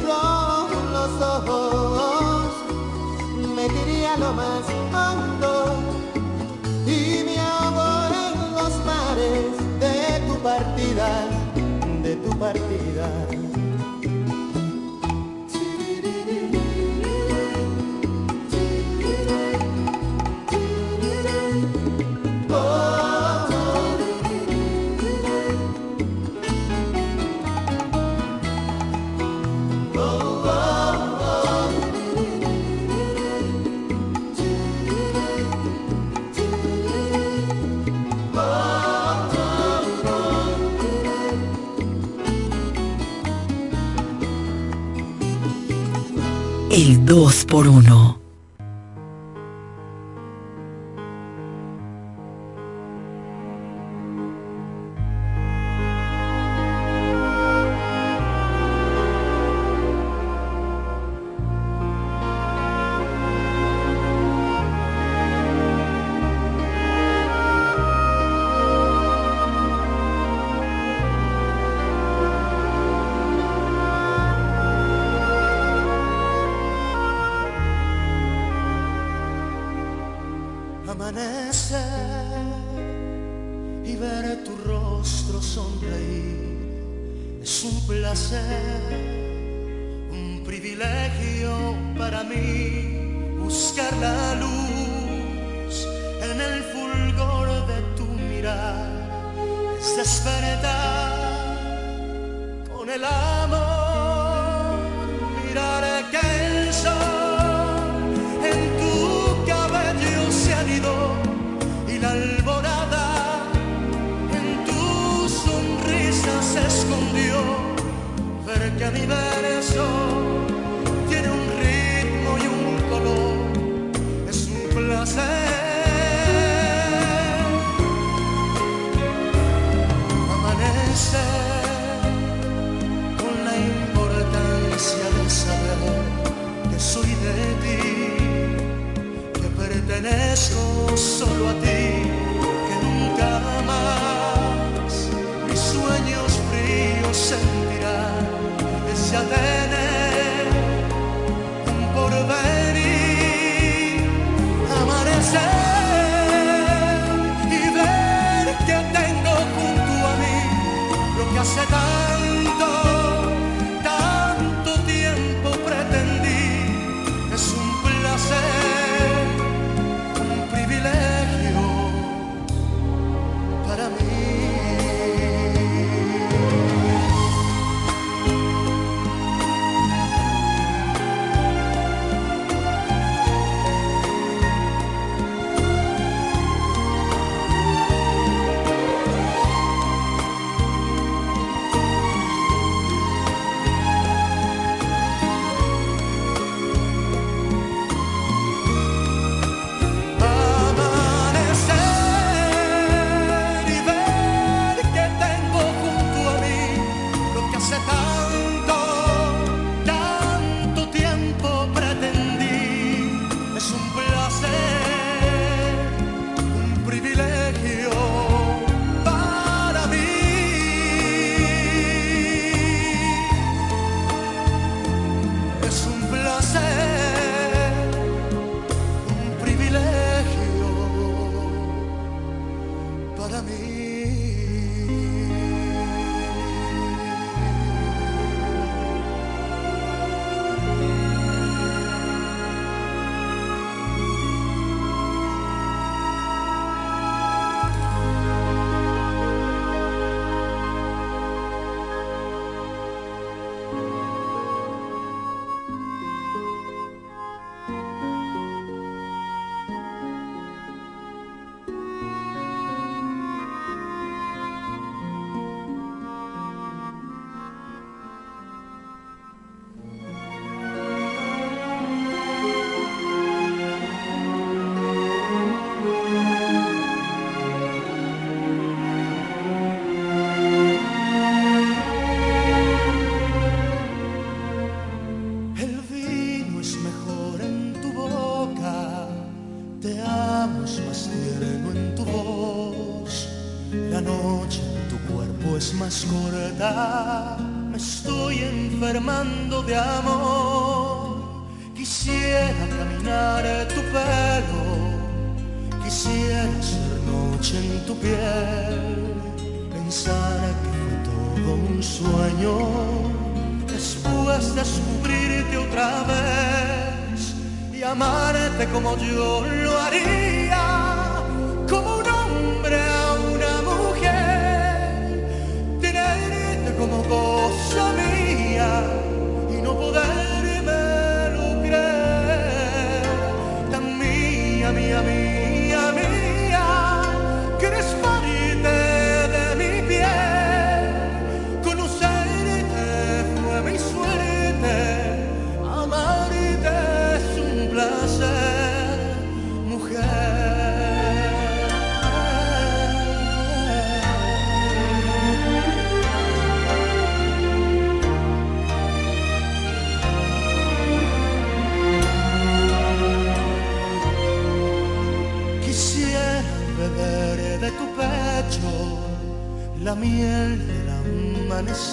cierro los ojos, me diría lo más hondo 2 por 1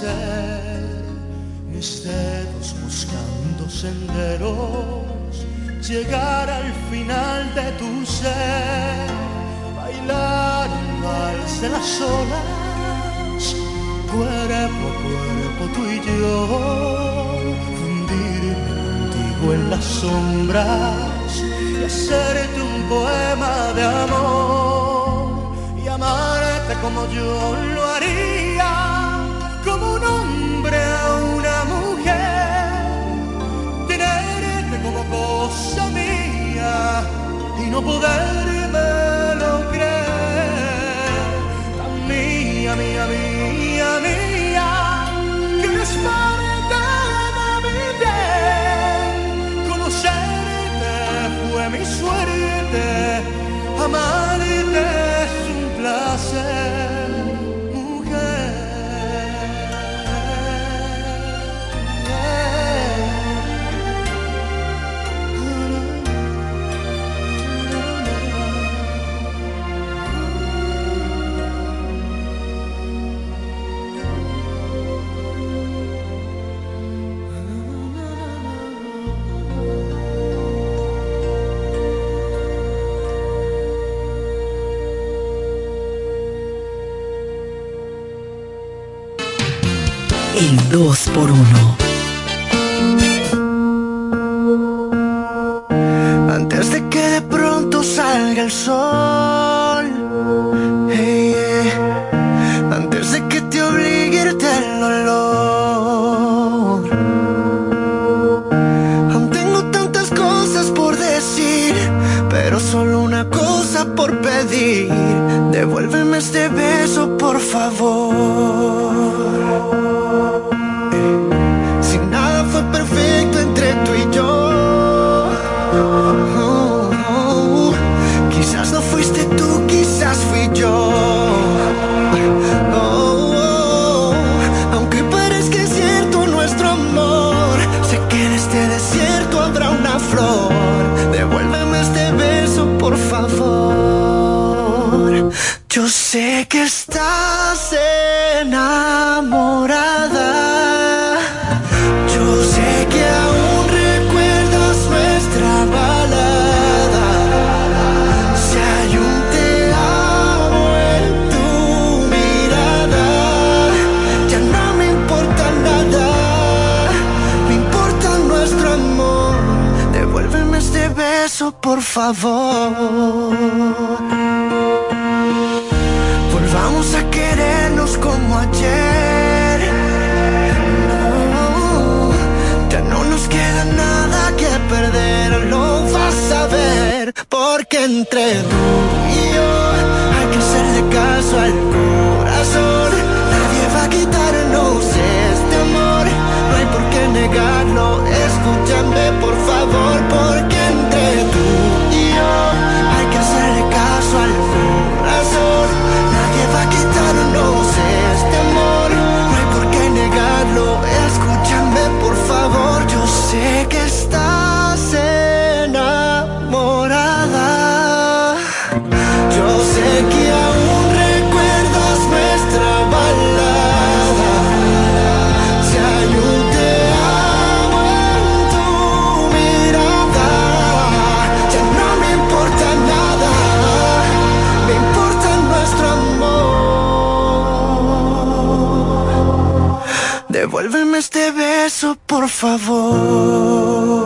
ser, mis dedos buscando senderos, llegar al final de tu ser, bailar el vals de las olas, cuerpo a cuerpo tú y yo, fundirme contigo en las sombras y hacerte un poema de amor y amarte como yo lo haría como un hombre a una mujer, tenerte como cosa mía y no poderme lo creer, tan mía, mía, mía, mía. dos por uno. Antes de que de pronto salga el sol. Antes de que te obligue irte el dolor. Tengo tantas cosas por decir, pero solo una cosa por pedir. Devuélveme este beso, por favor. favor. por favor.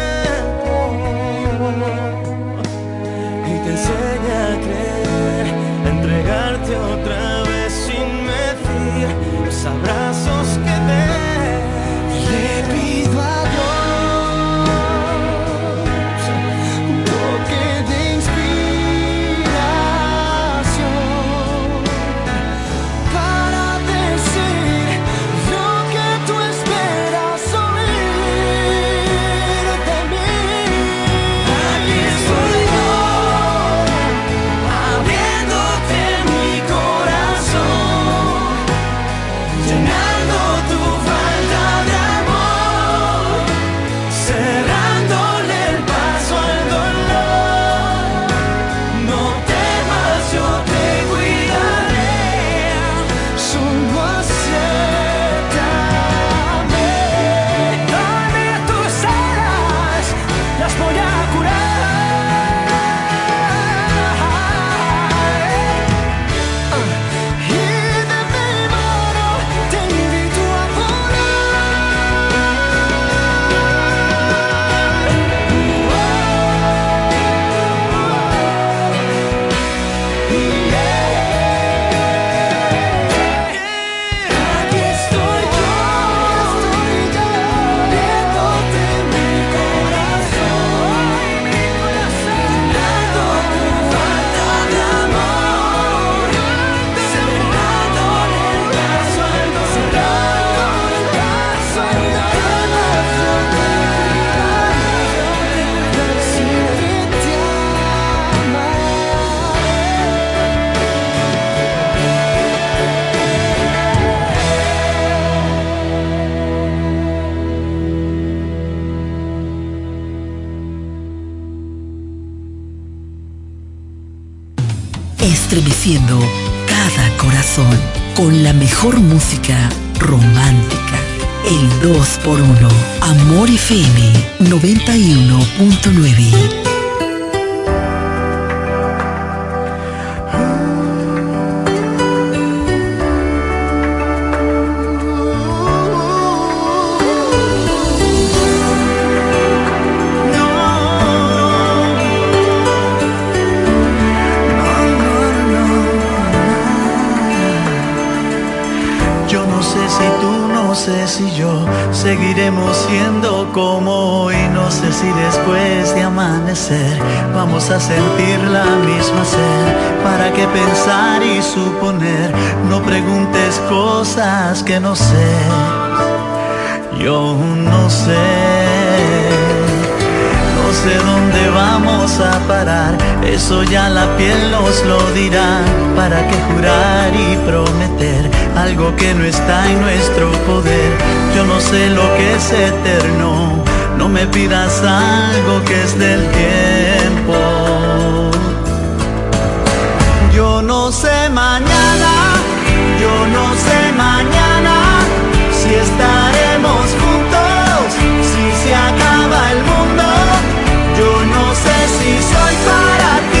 otra vez sin medir. Sabrás haciendo cada corazón con la mejor música romántica. El 2x1. Amor FM 91.9. vamos a sentir la misma sed. ¿Para qué pensar y suponer? No preguntes cosas que no sé. Yo no sé. No sé dónde vamos a parar, eso ya la piel nos lo dirá. ¿Para qué jurar y prometer algo que no está en nuestro poder? Yo no sé lo que es eterno no me pidas algo que es del tiempo. Yo no sé mañana, yo no sé mañana si estaremos juntos, si se acaba el mundo. Yo no sé si soy para ti.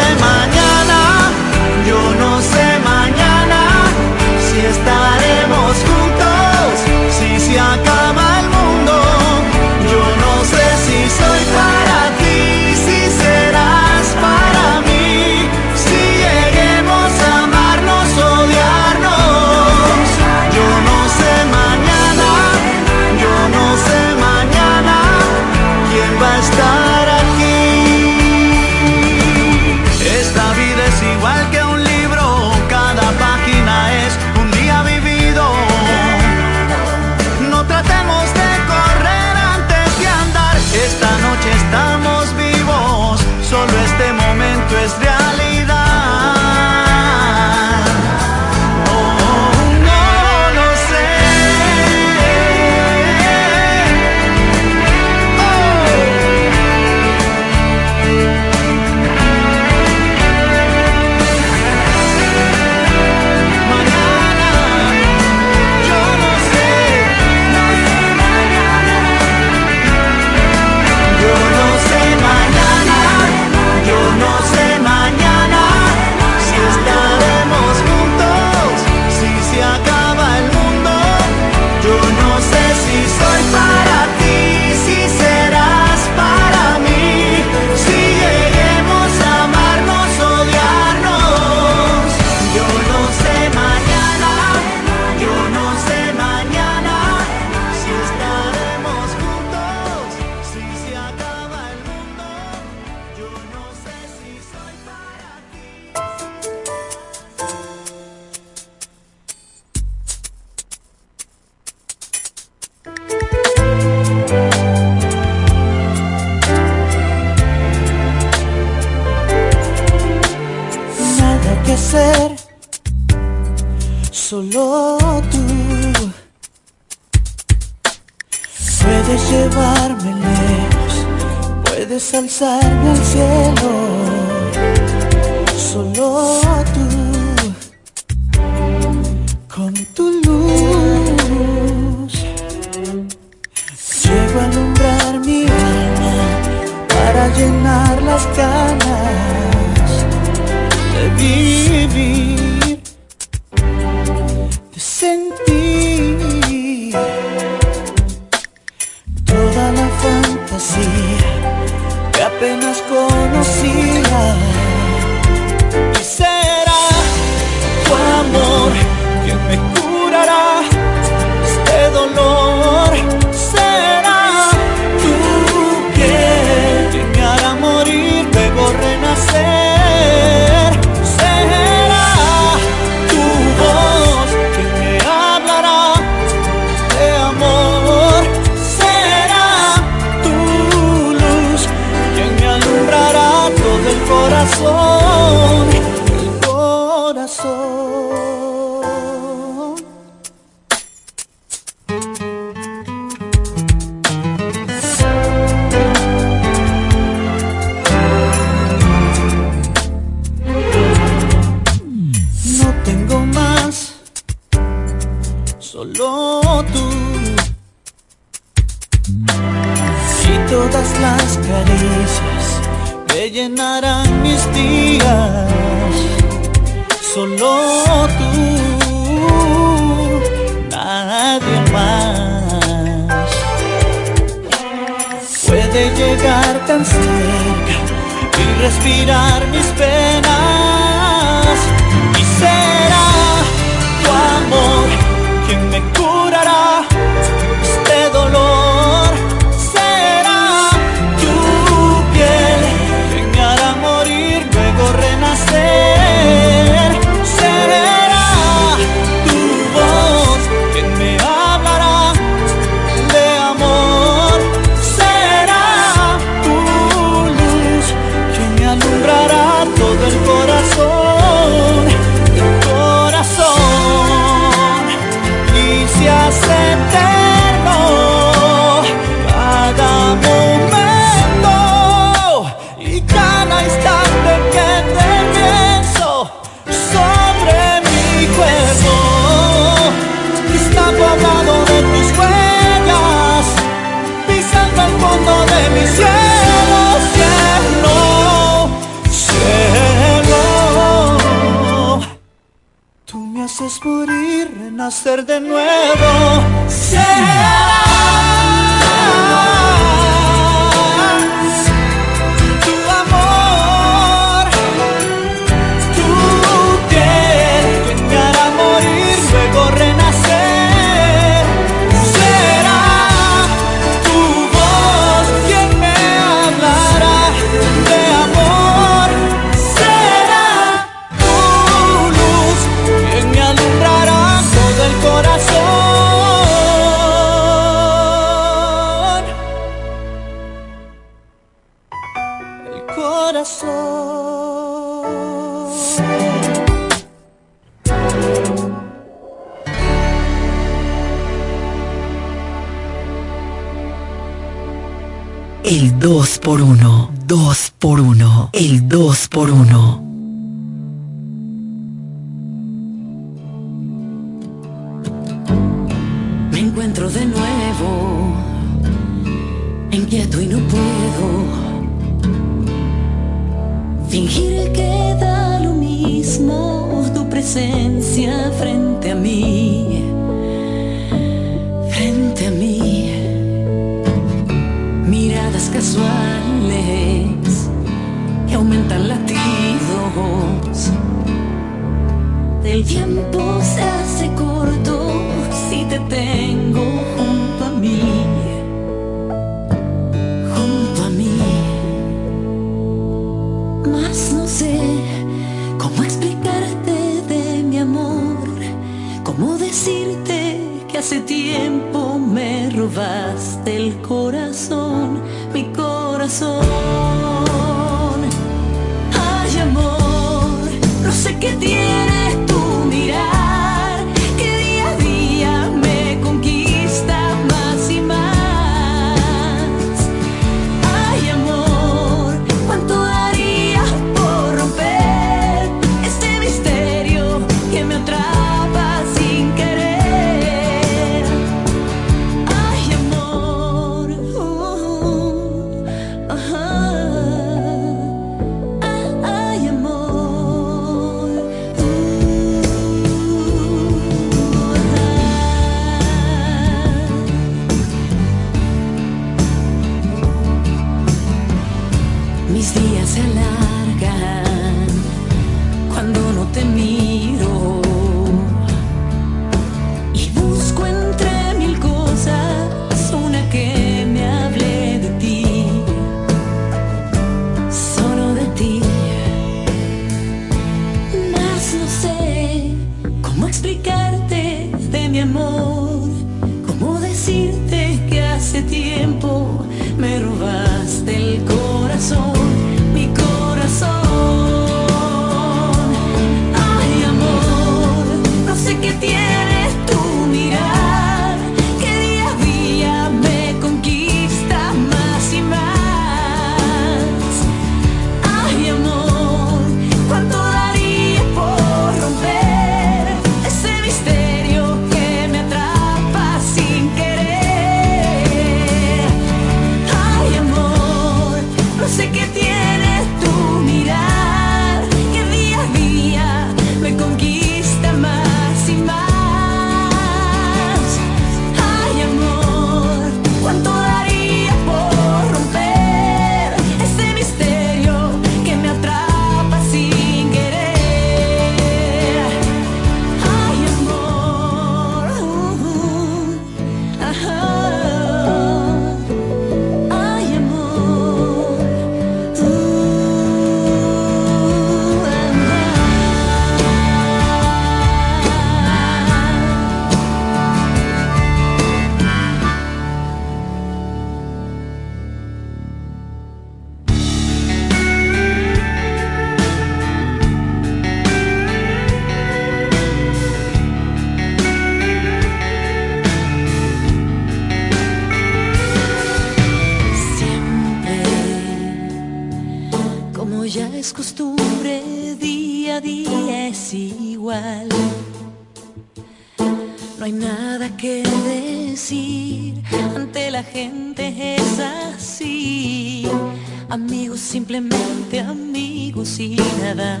Amigos, simplemente amigos y nada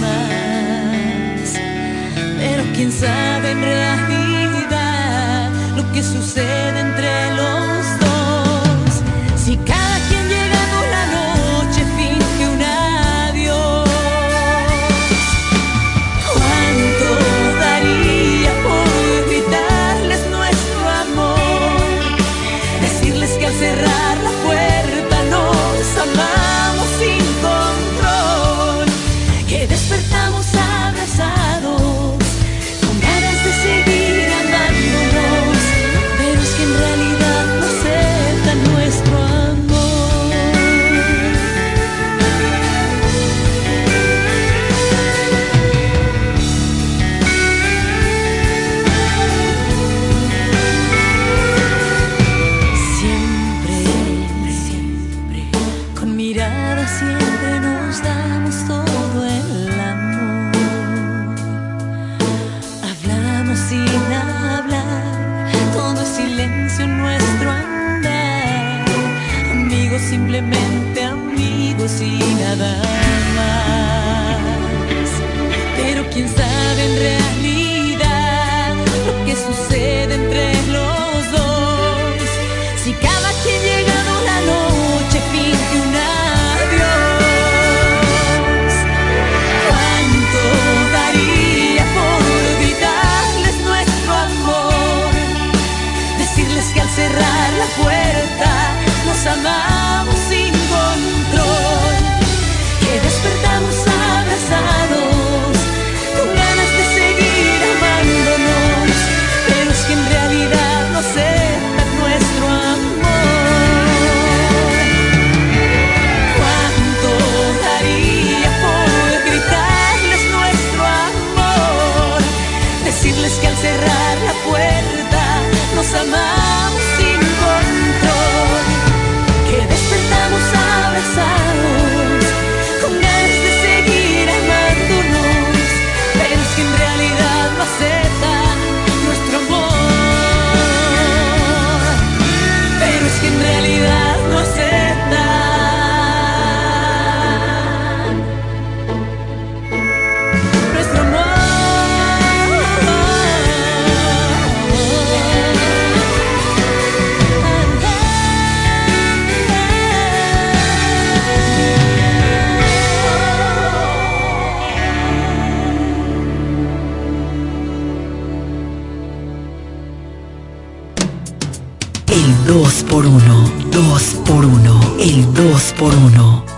más. Pero quién sabe en realidad lo que sucede entre los dos. Si cada por uno. Dos por uno. El dos por uno.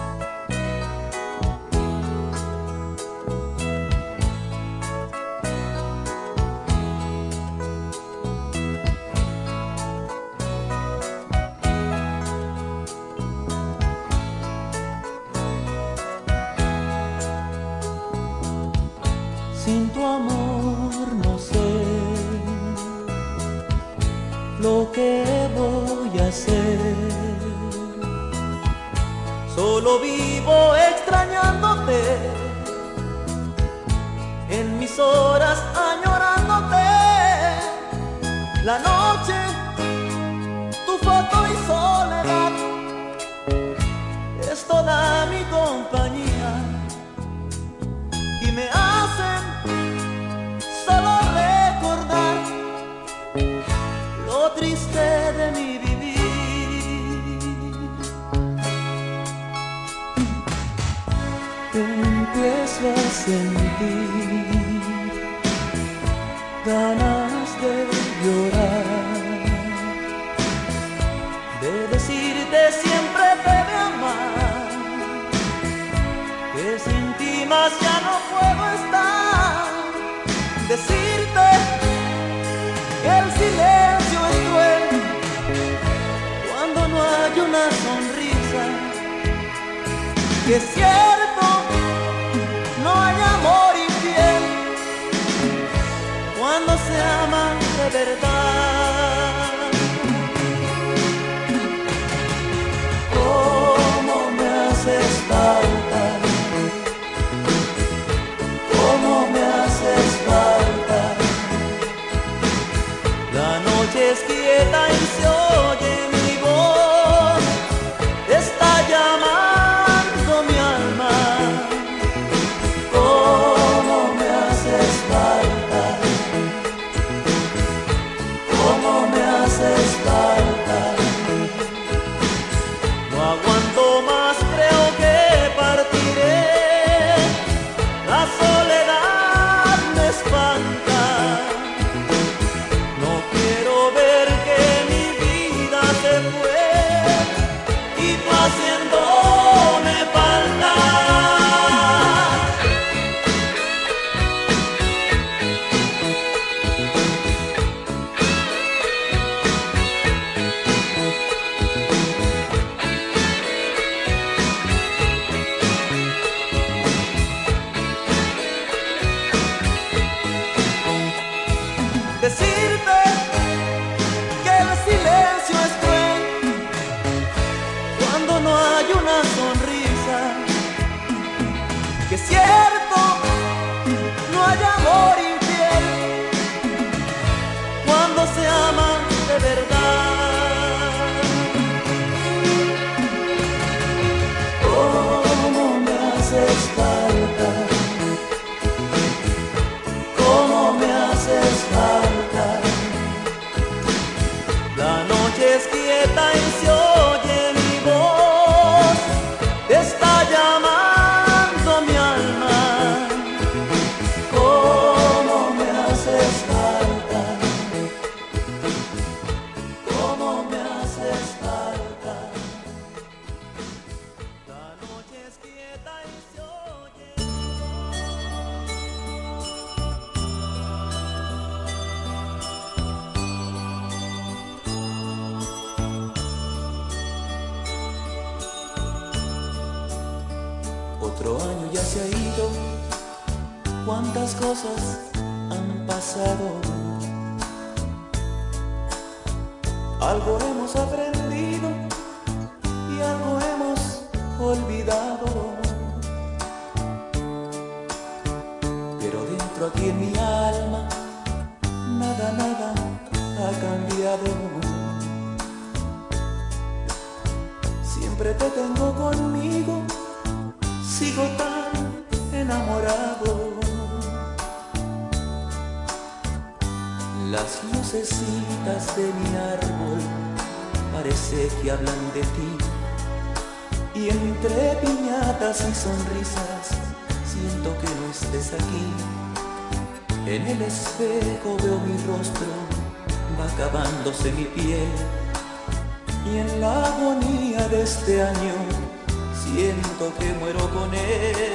sonrisas, siento que no estés aquí. En el espejo veo mi rostro, va acabándose mi piel. Y en la agonía de este año, siento que muero con él.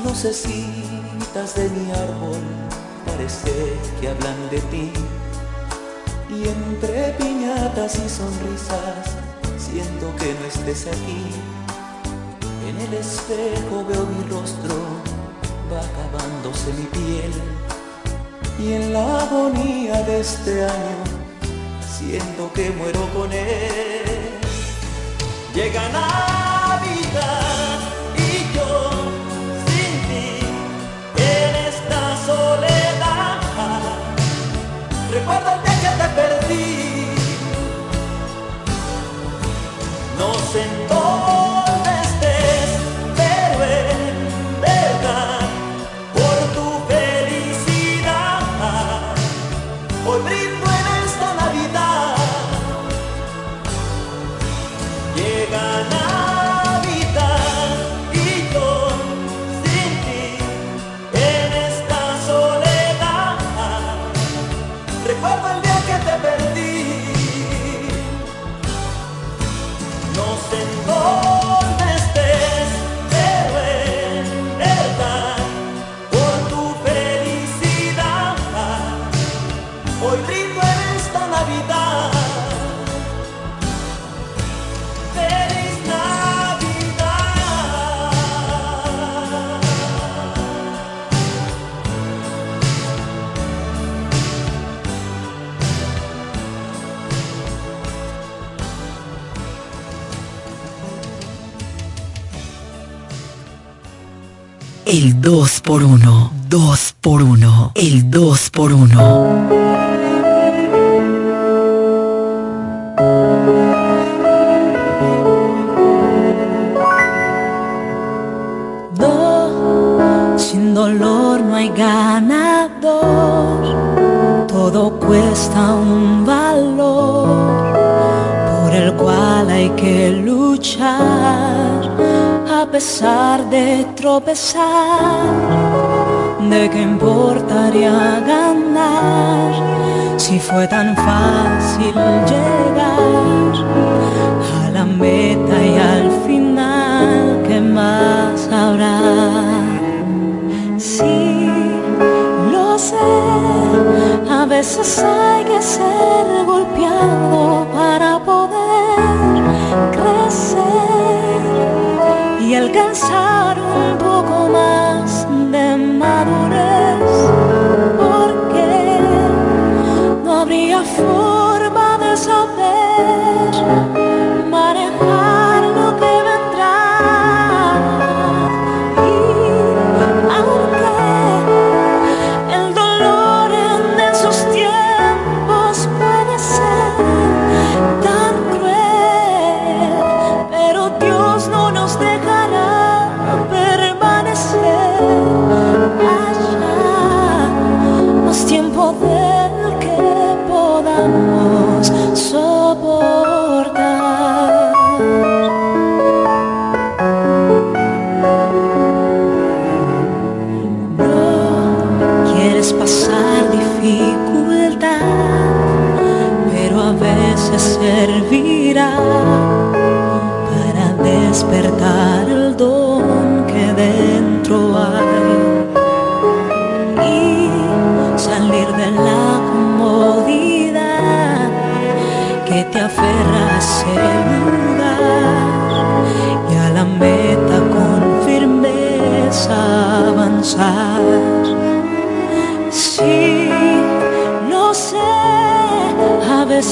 Lucecitas de mi árbol parece que hablan de ti. Y entre piñatas y sonrisas siento que no estés aquí. En el espejo veo mi rostro, va acabándose mi piel y en la agonía de este año siento que muero con él. Llega Navidad Día que te perdí. Por 1 2 간 사랑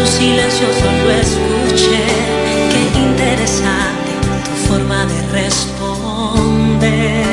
Tu silencio solo escuché. Qué interesante tu forma de responder.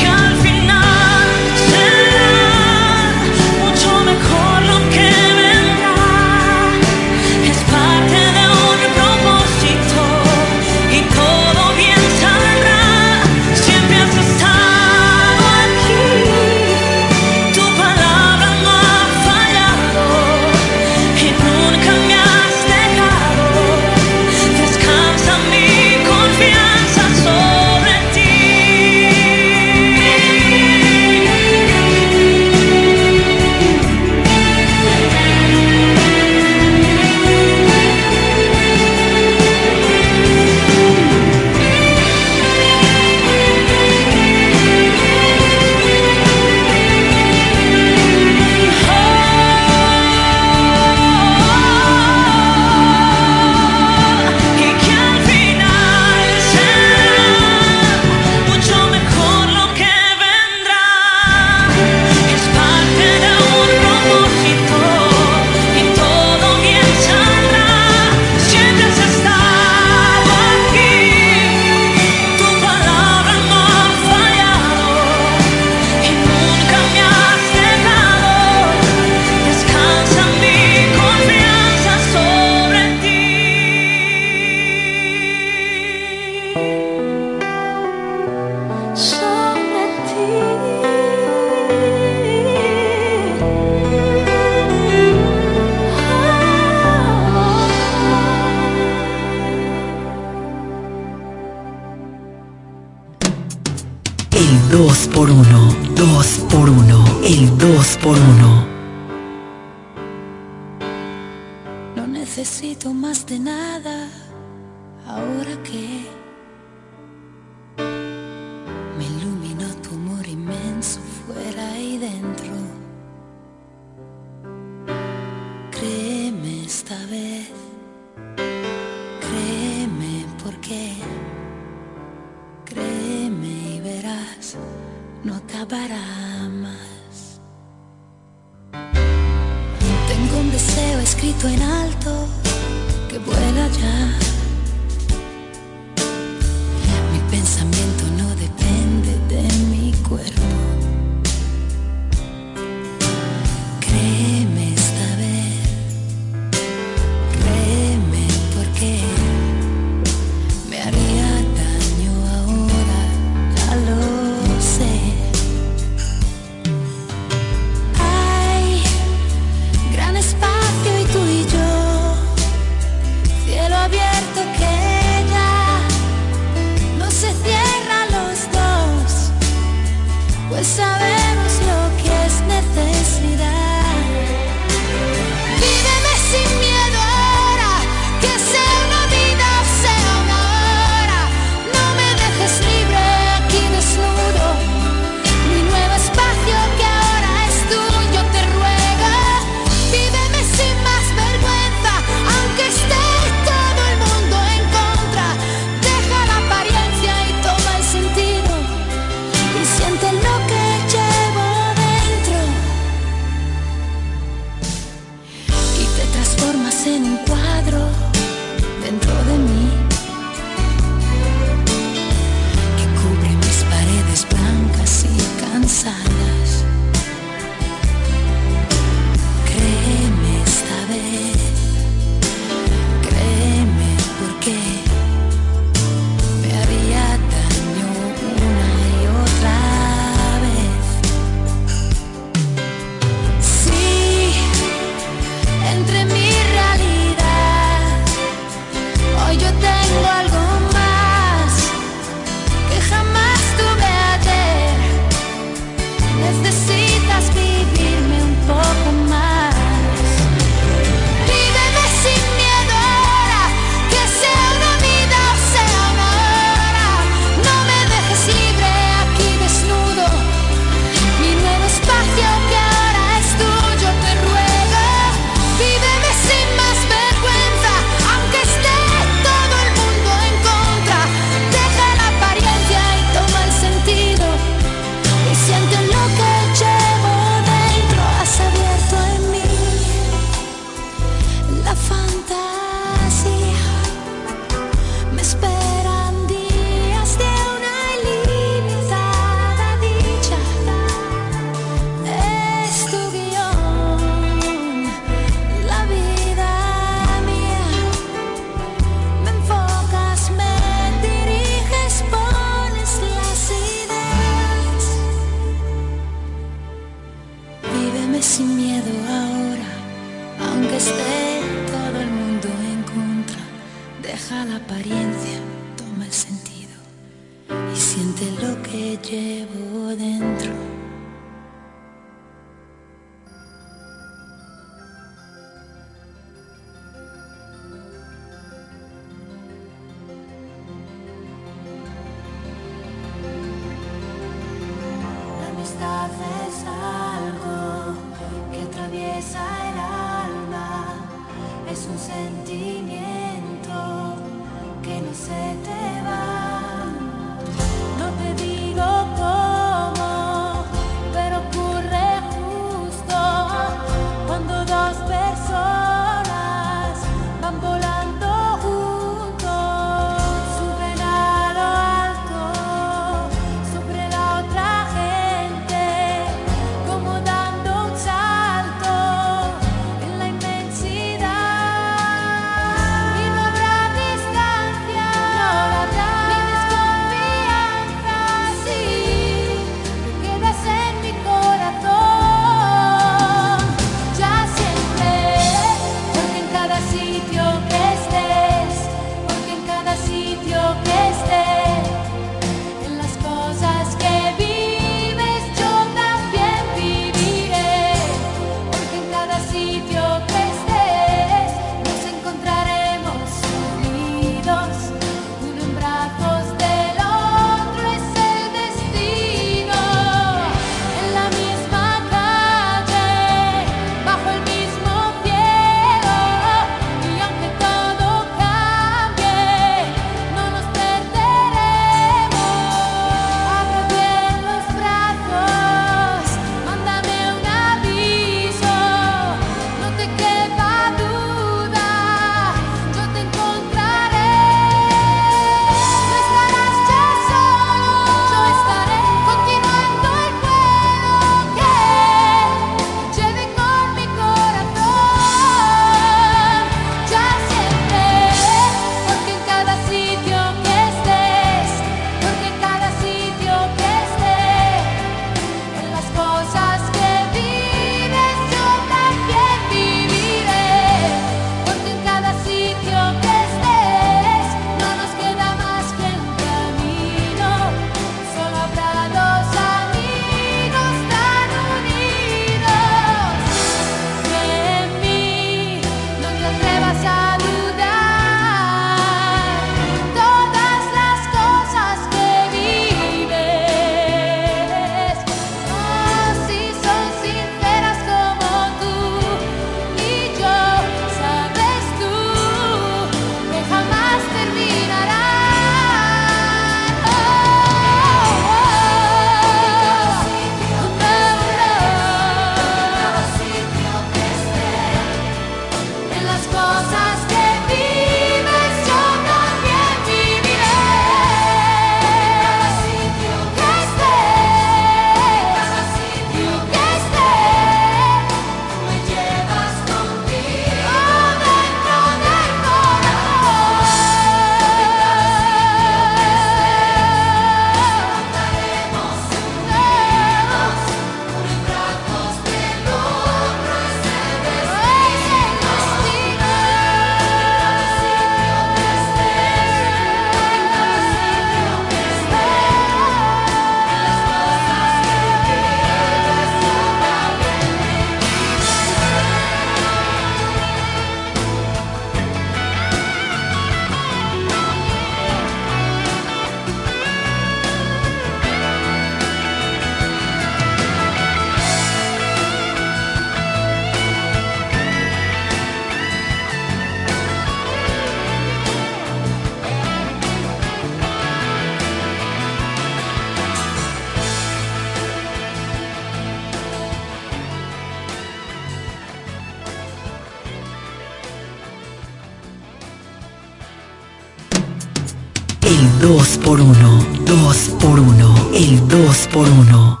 2 por 1 El 2 por 1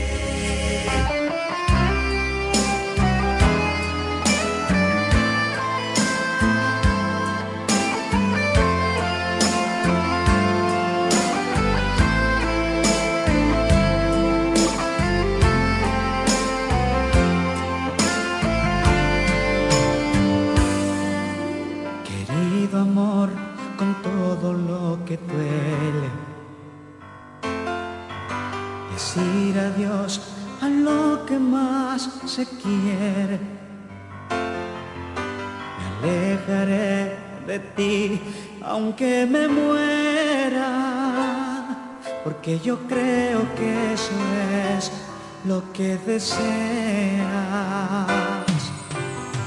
Que duele. Decir adiós a lo que más se quiere. Me alejaré de ti aunque me muera. Porque yo creo que eso es lo que deseas.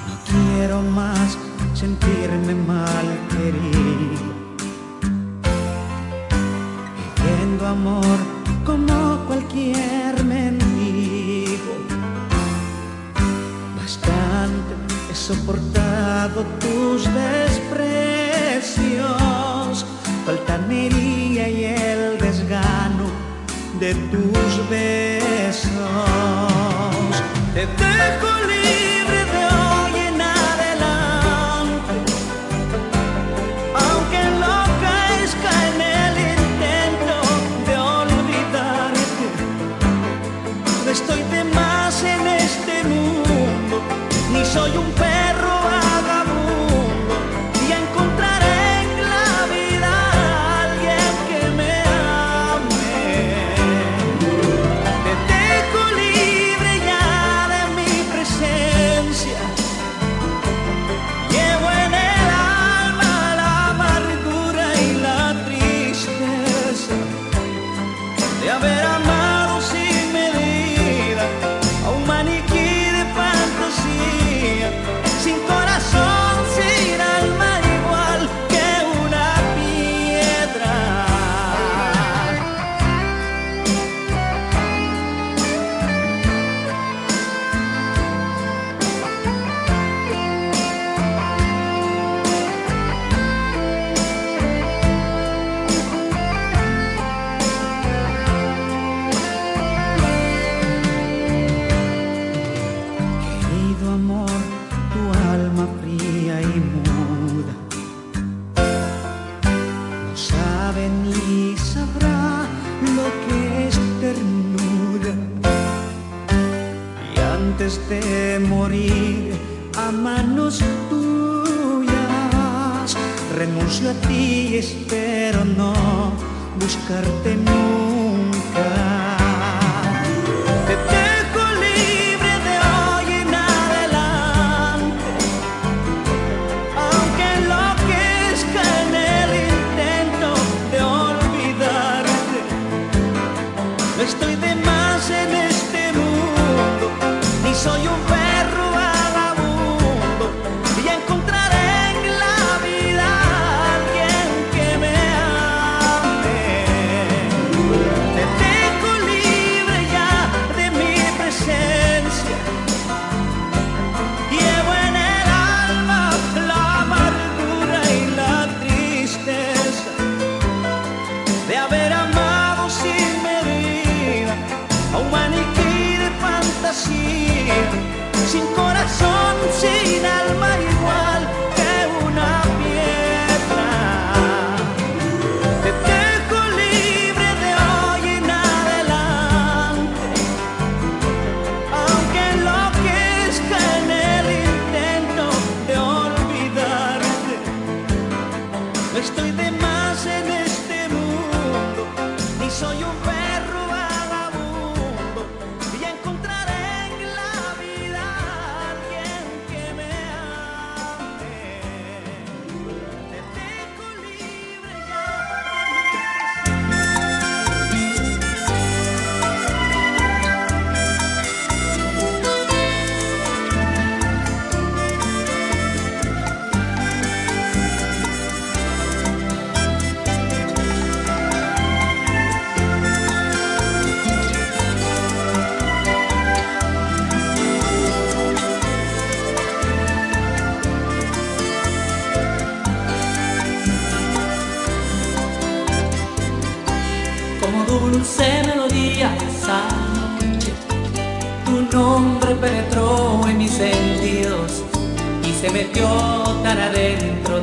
No quiero más sentirme mal querido. Amor como cualquier mendigo. Bastante he soportado tus desprecios, tu altanería y el desgano de tus besos. Te dejo libre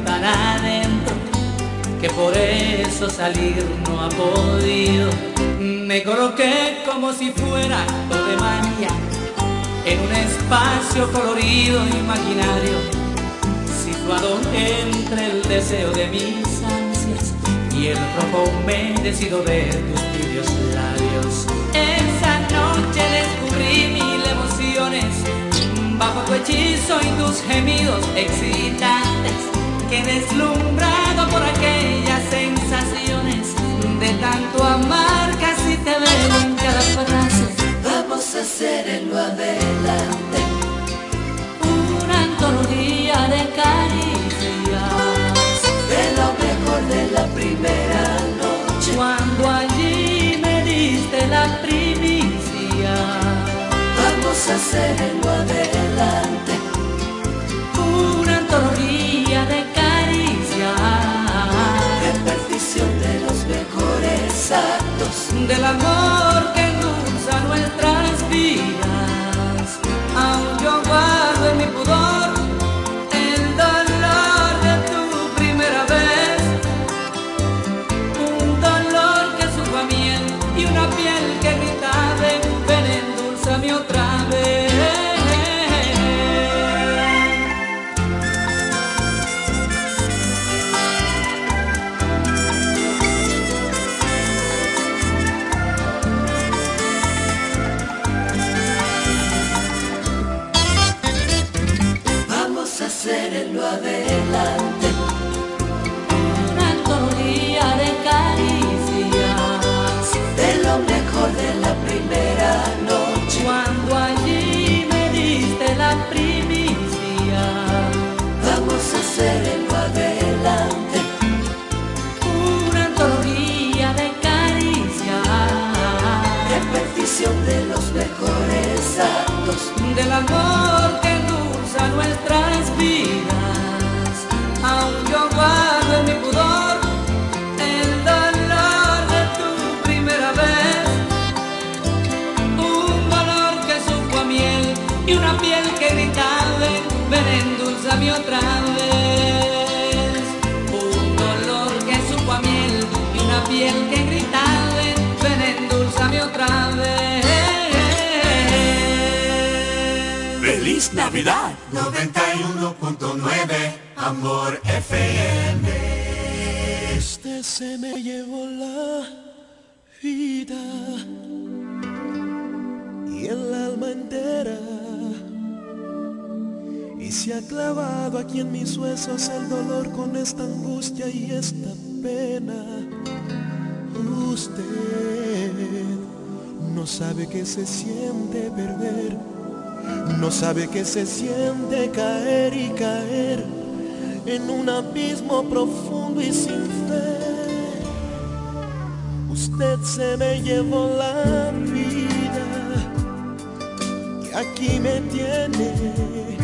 tan adentro, que por eso salir no ha podido. Me coloqué como si fuera acto de magia en un espacio colorido e imaginario, situado entre el deseo de mis ansias y el rojo humedecido de tus tibios labios. Esa noche descubrí mil emociones bajo tu hechizo y tus gemidos excitantes. Que deslumbrado por aquellas sensaciones de tanto amar casi te veo en cada frase. Vamos a hacer en lo adelante. Una antología de caricias. De lo mejor de la primera noche. Cuando allí me diste la primicia. Vamos a hacer en lo adelante. Del amor que Feliz Navidad 91.9 Amor FM. Este se me llevó la vida y el alma entera. Y se ha clavado aquí en mis huesos el dolor con esta angustia y esta pena. Usted no sabe que se siente perder, no sabe que se siente caer y caer en un abismo profundo y sin fe. Usted se me llevó la vida y aquí me tiene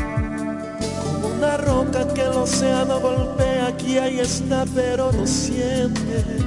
como una roca que el océano golpea. Aquí ahí está, pero no siente.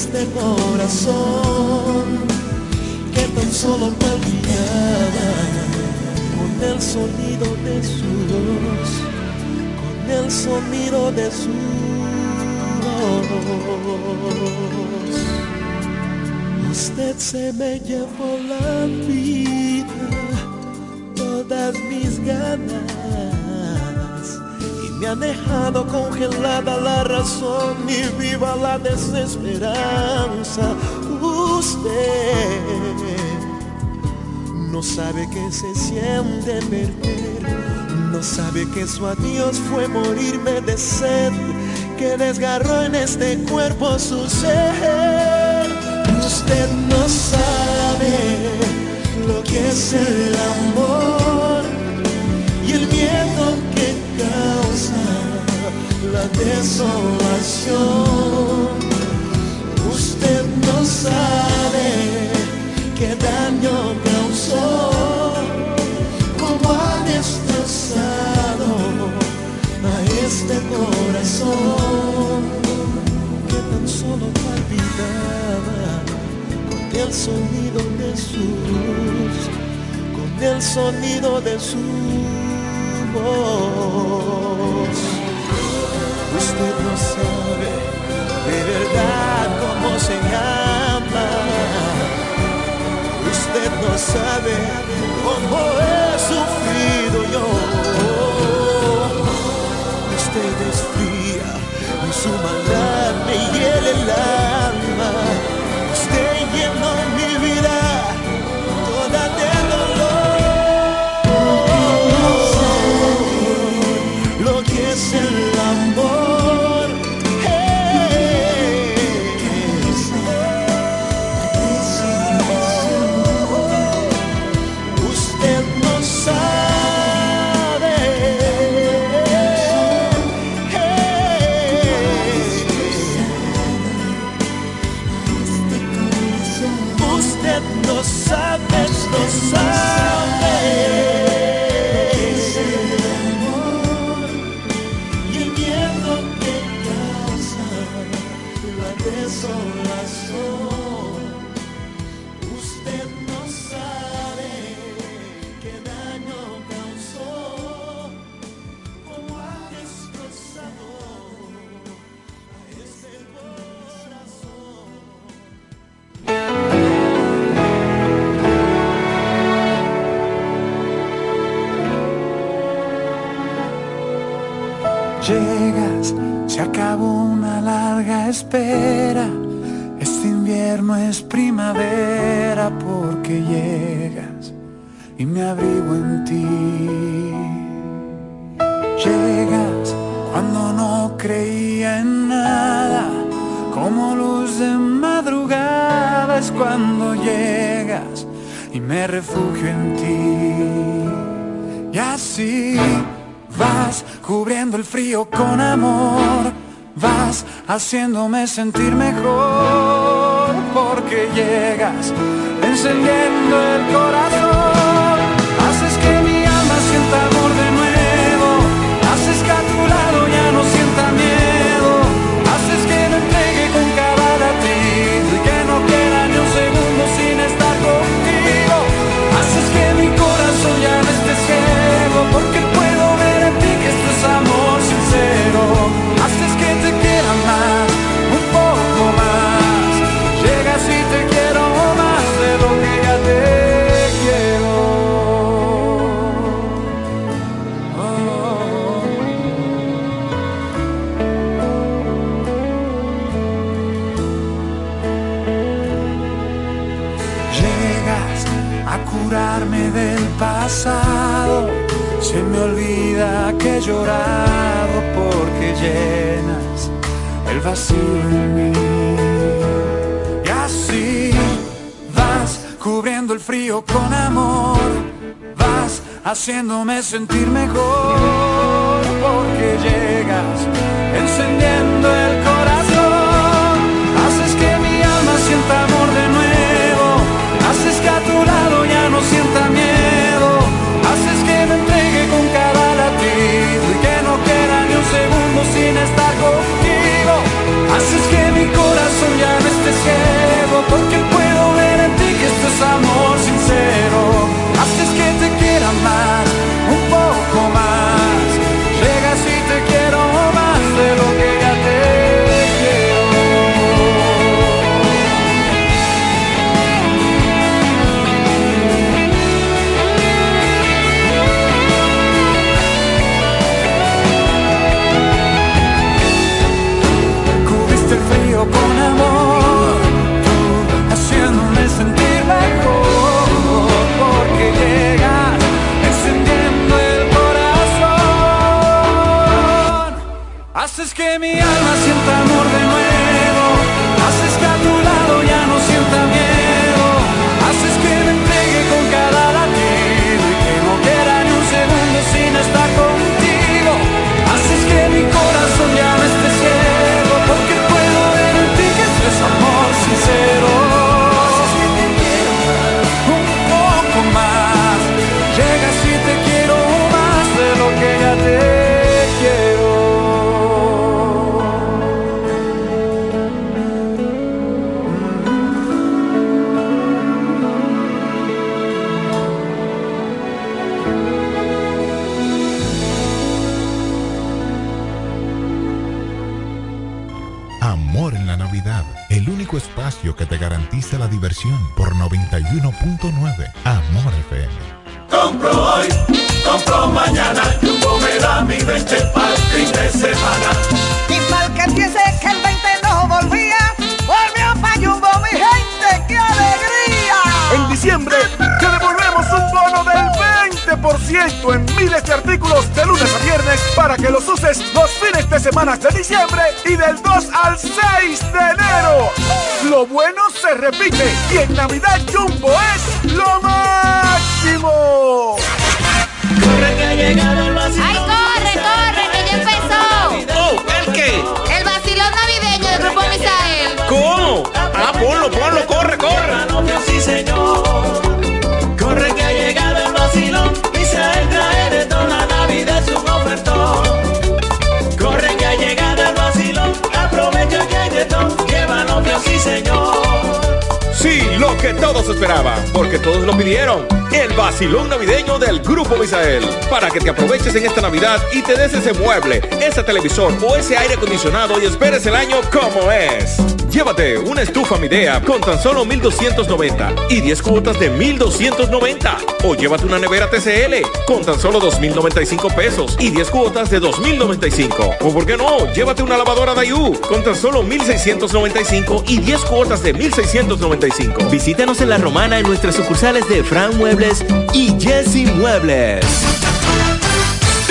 este corazón que tan solo palpitaba con el sonido de su voz, con el sonido de su voz. Usted se me llevó la vida, todas mis ganas, y me ha dejado congelada la razón y viva la desesperanza. Usted no sabe que se siente perder, no sabe que su adiós fue morirme de sed, que desgarró en este cuerpo su ser. Usted no sabe lo que es el amor la desolación. Usted no sabe qué daño causó, cómo ha destrozado a este corazón que tan solo palpitaba con el sonido de su voz, con el sonido de su voz. Usted no sabe de verdad cómo se llama. Usted no sabe cómo he sufrido yo. Usted es fría y su maldad me hiela el alma. Usted llenó mi sentir mejor porque llegas encendiendo el corazón, del pasado, se me olvida que he llorado porque llenas el vacío en mí. Y así vas cubriendo el frío con amor, vas haciéndome sentir mejor porque llegas encendiendo el corazón, ya no esté ciego, porque puedo ver en ti que esto es amor sincero. Es que mi alma sienta amor garantiza la diversión por 91.9 Amor FM. Compro hoy, compro mañana, Jumbo me da mi 20 para el fin de semana. Y mal que piense que el 20 no volvía, volvió pa' Jumbo, mi gente, ¡qué alegría! En diciembre te devolvemos un bono del 20% en miles de artículos de lunes a viernes para que los uses los fines de semana de diciembre y del 2 al 6 de enero. Lo bueno se repite y en Navidad Jumbo es lo máximo. Corre que ha llegado el vacilón. ¡Ay, corre, corre, que ya empezó! Oh, ¿el qué? El vacilón navideño del Grupo Misael. ¿Cómo? Ah, ponlo, ponlo, corre, corre. Sí, señor. Corre que ha llegado el vacilón se trae de toda Navidad su ofertón. Corre que ha llegado el vacilón, aprovecha que hay de todo, lleva novio, sí, señor. Que todos esperaban, porque todos lo pidieron. El vacilón navideño del Grupo Misael. Para que te aproveches en esta Navidad y te des ese mueble, ese televisor o ese aire acondicionado y esperes el año como es. Llévate una estufa Midea con tan solo 1290 y 10 cuotas de 1290. O llévate una nevera TCL con tan solo 2095 pesos y 10 cuotas de 2095. O por qué no, llévate una lavadora Dayu con tan solo 1695 y 10 cuotas de 1695. Visítanos en La Romana en nuestras sucursales de Fran Muebles y Jesse Muebles.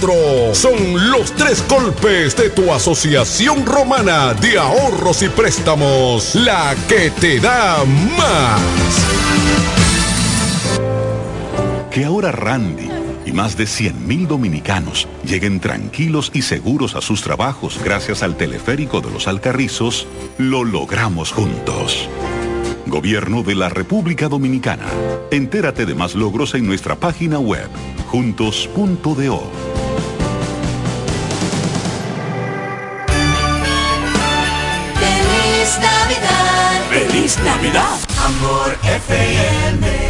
Son los tres golpes de tu Asociación Romana de Ahorros y Préstamos. La que te da más. Que ahora Randy y más de 100.000 dominicanos lleguen tranquilos y seguros a sus trabajos gracias al teleférico de los Alcarrizos, lo logramos juntos. Gobierno de la República Dominicana. Entérate de más logros en nuestra página web, juntos.do. Feliz Navidad, Amor FM.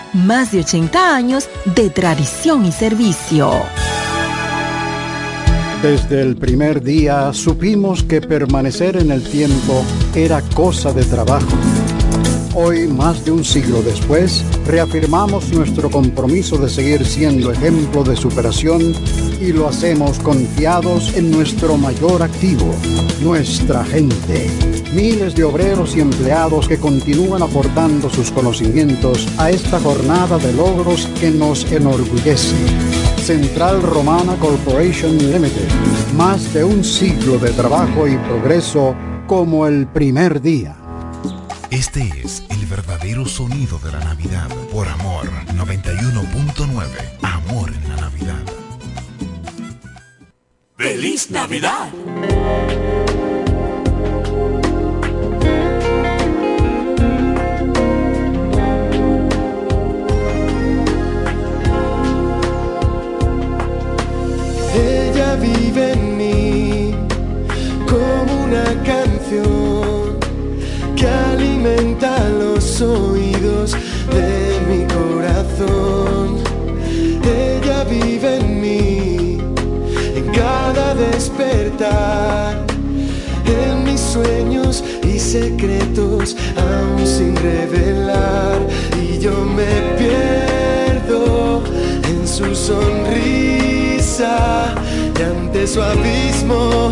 más de 80 años de tradición y servicio. Desde el primer día supimos que permanecer en el tiempo era cosa de trabajo. Hoy, más de un siglo después, reafirmamos nuestro compromiso de seguir siendo ejemplo de superación y lo hacemos confiados en nuestro mayor activo, nuestra gente. Miles de obreros y empleados que continúan aportando sus conocimientos a esta jornada de logros que nos enorgullece. Central Romana Corporation Limited. Más de un siglo de trabajo y progreso como el primer día. Este es el verdadero sonido de la Navidad por Amor 91.9. Amor en la Navidad. Feliz Navidad. Que alimenta los oídos de mi corazón. Ella vive en mí en cada despertar, en mis sueños y secretos aún sin revelar. Y yo me pierdo en su sonrisa y ante su abismo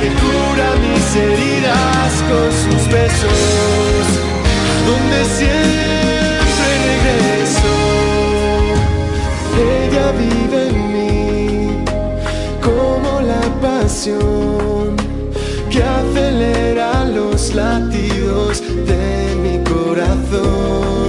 que cura mis heridas con sus besos, donde siempre regreso. Ella vive en mí como la pasión que acelera los latidos de mi corazón.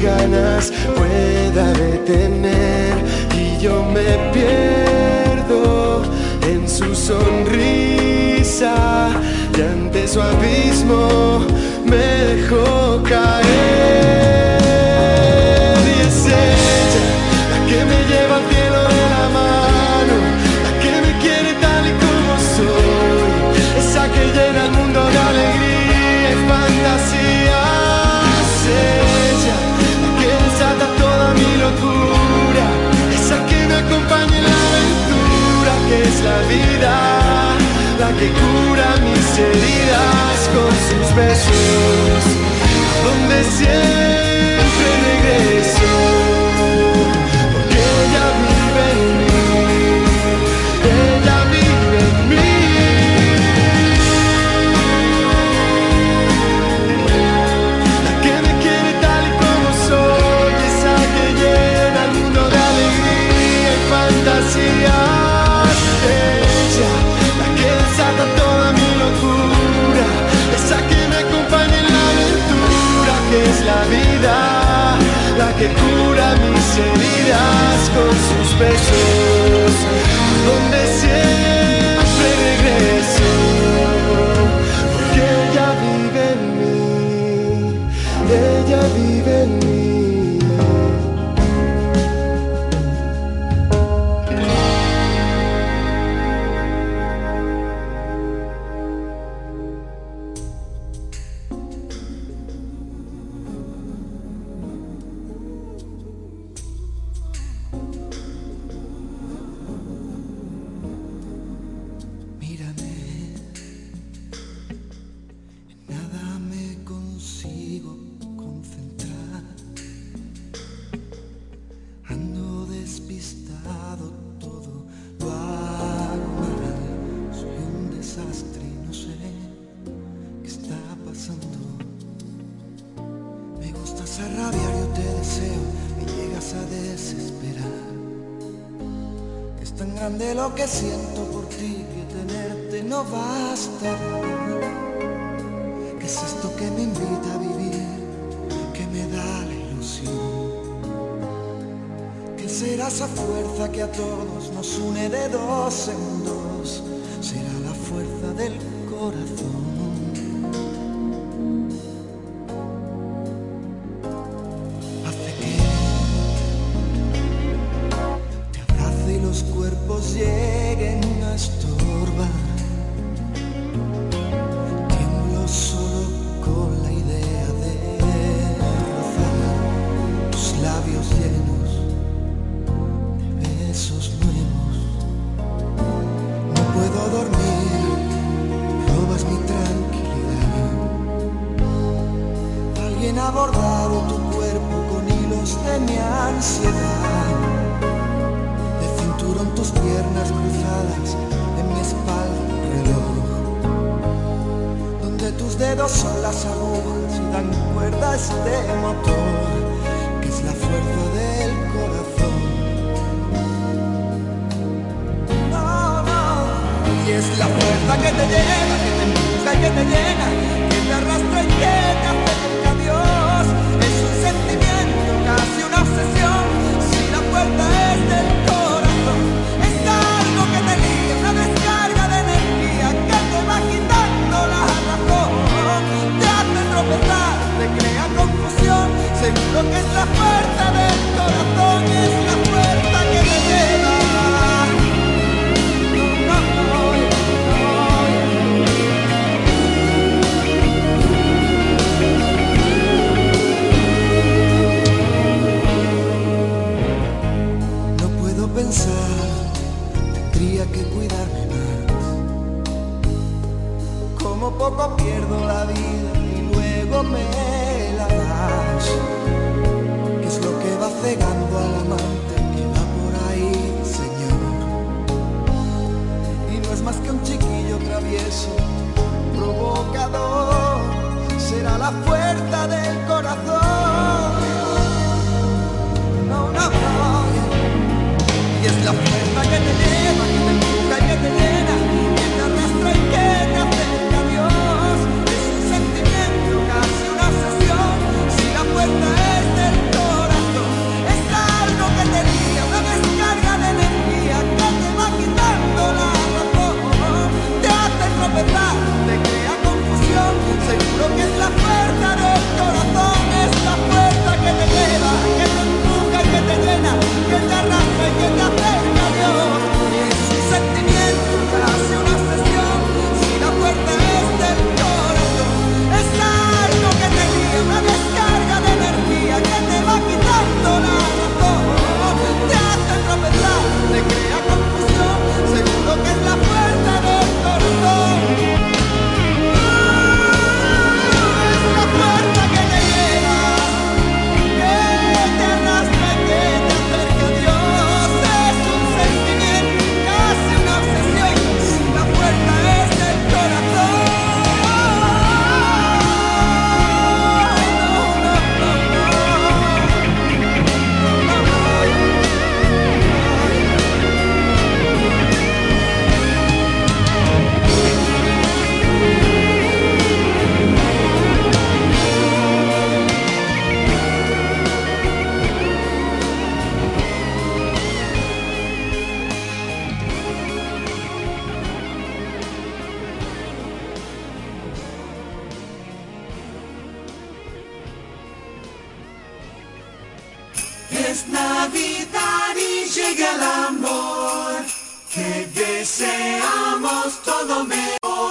ganas pueda detener y yo me pierdo en su sonrisa y ante su abismo me dejó caer. la vida la que cura mis heridas con sus besos, donde siempre regreso. com suspeições.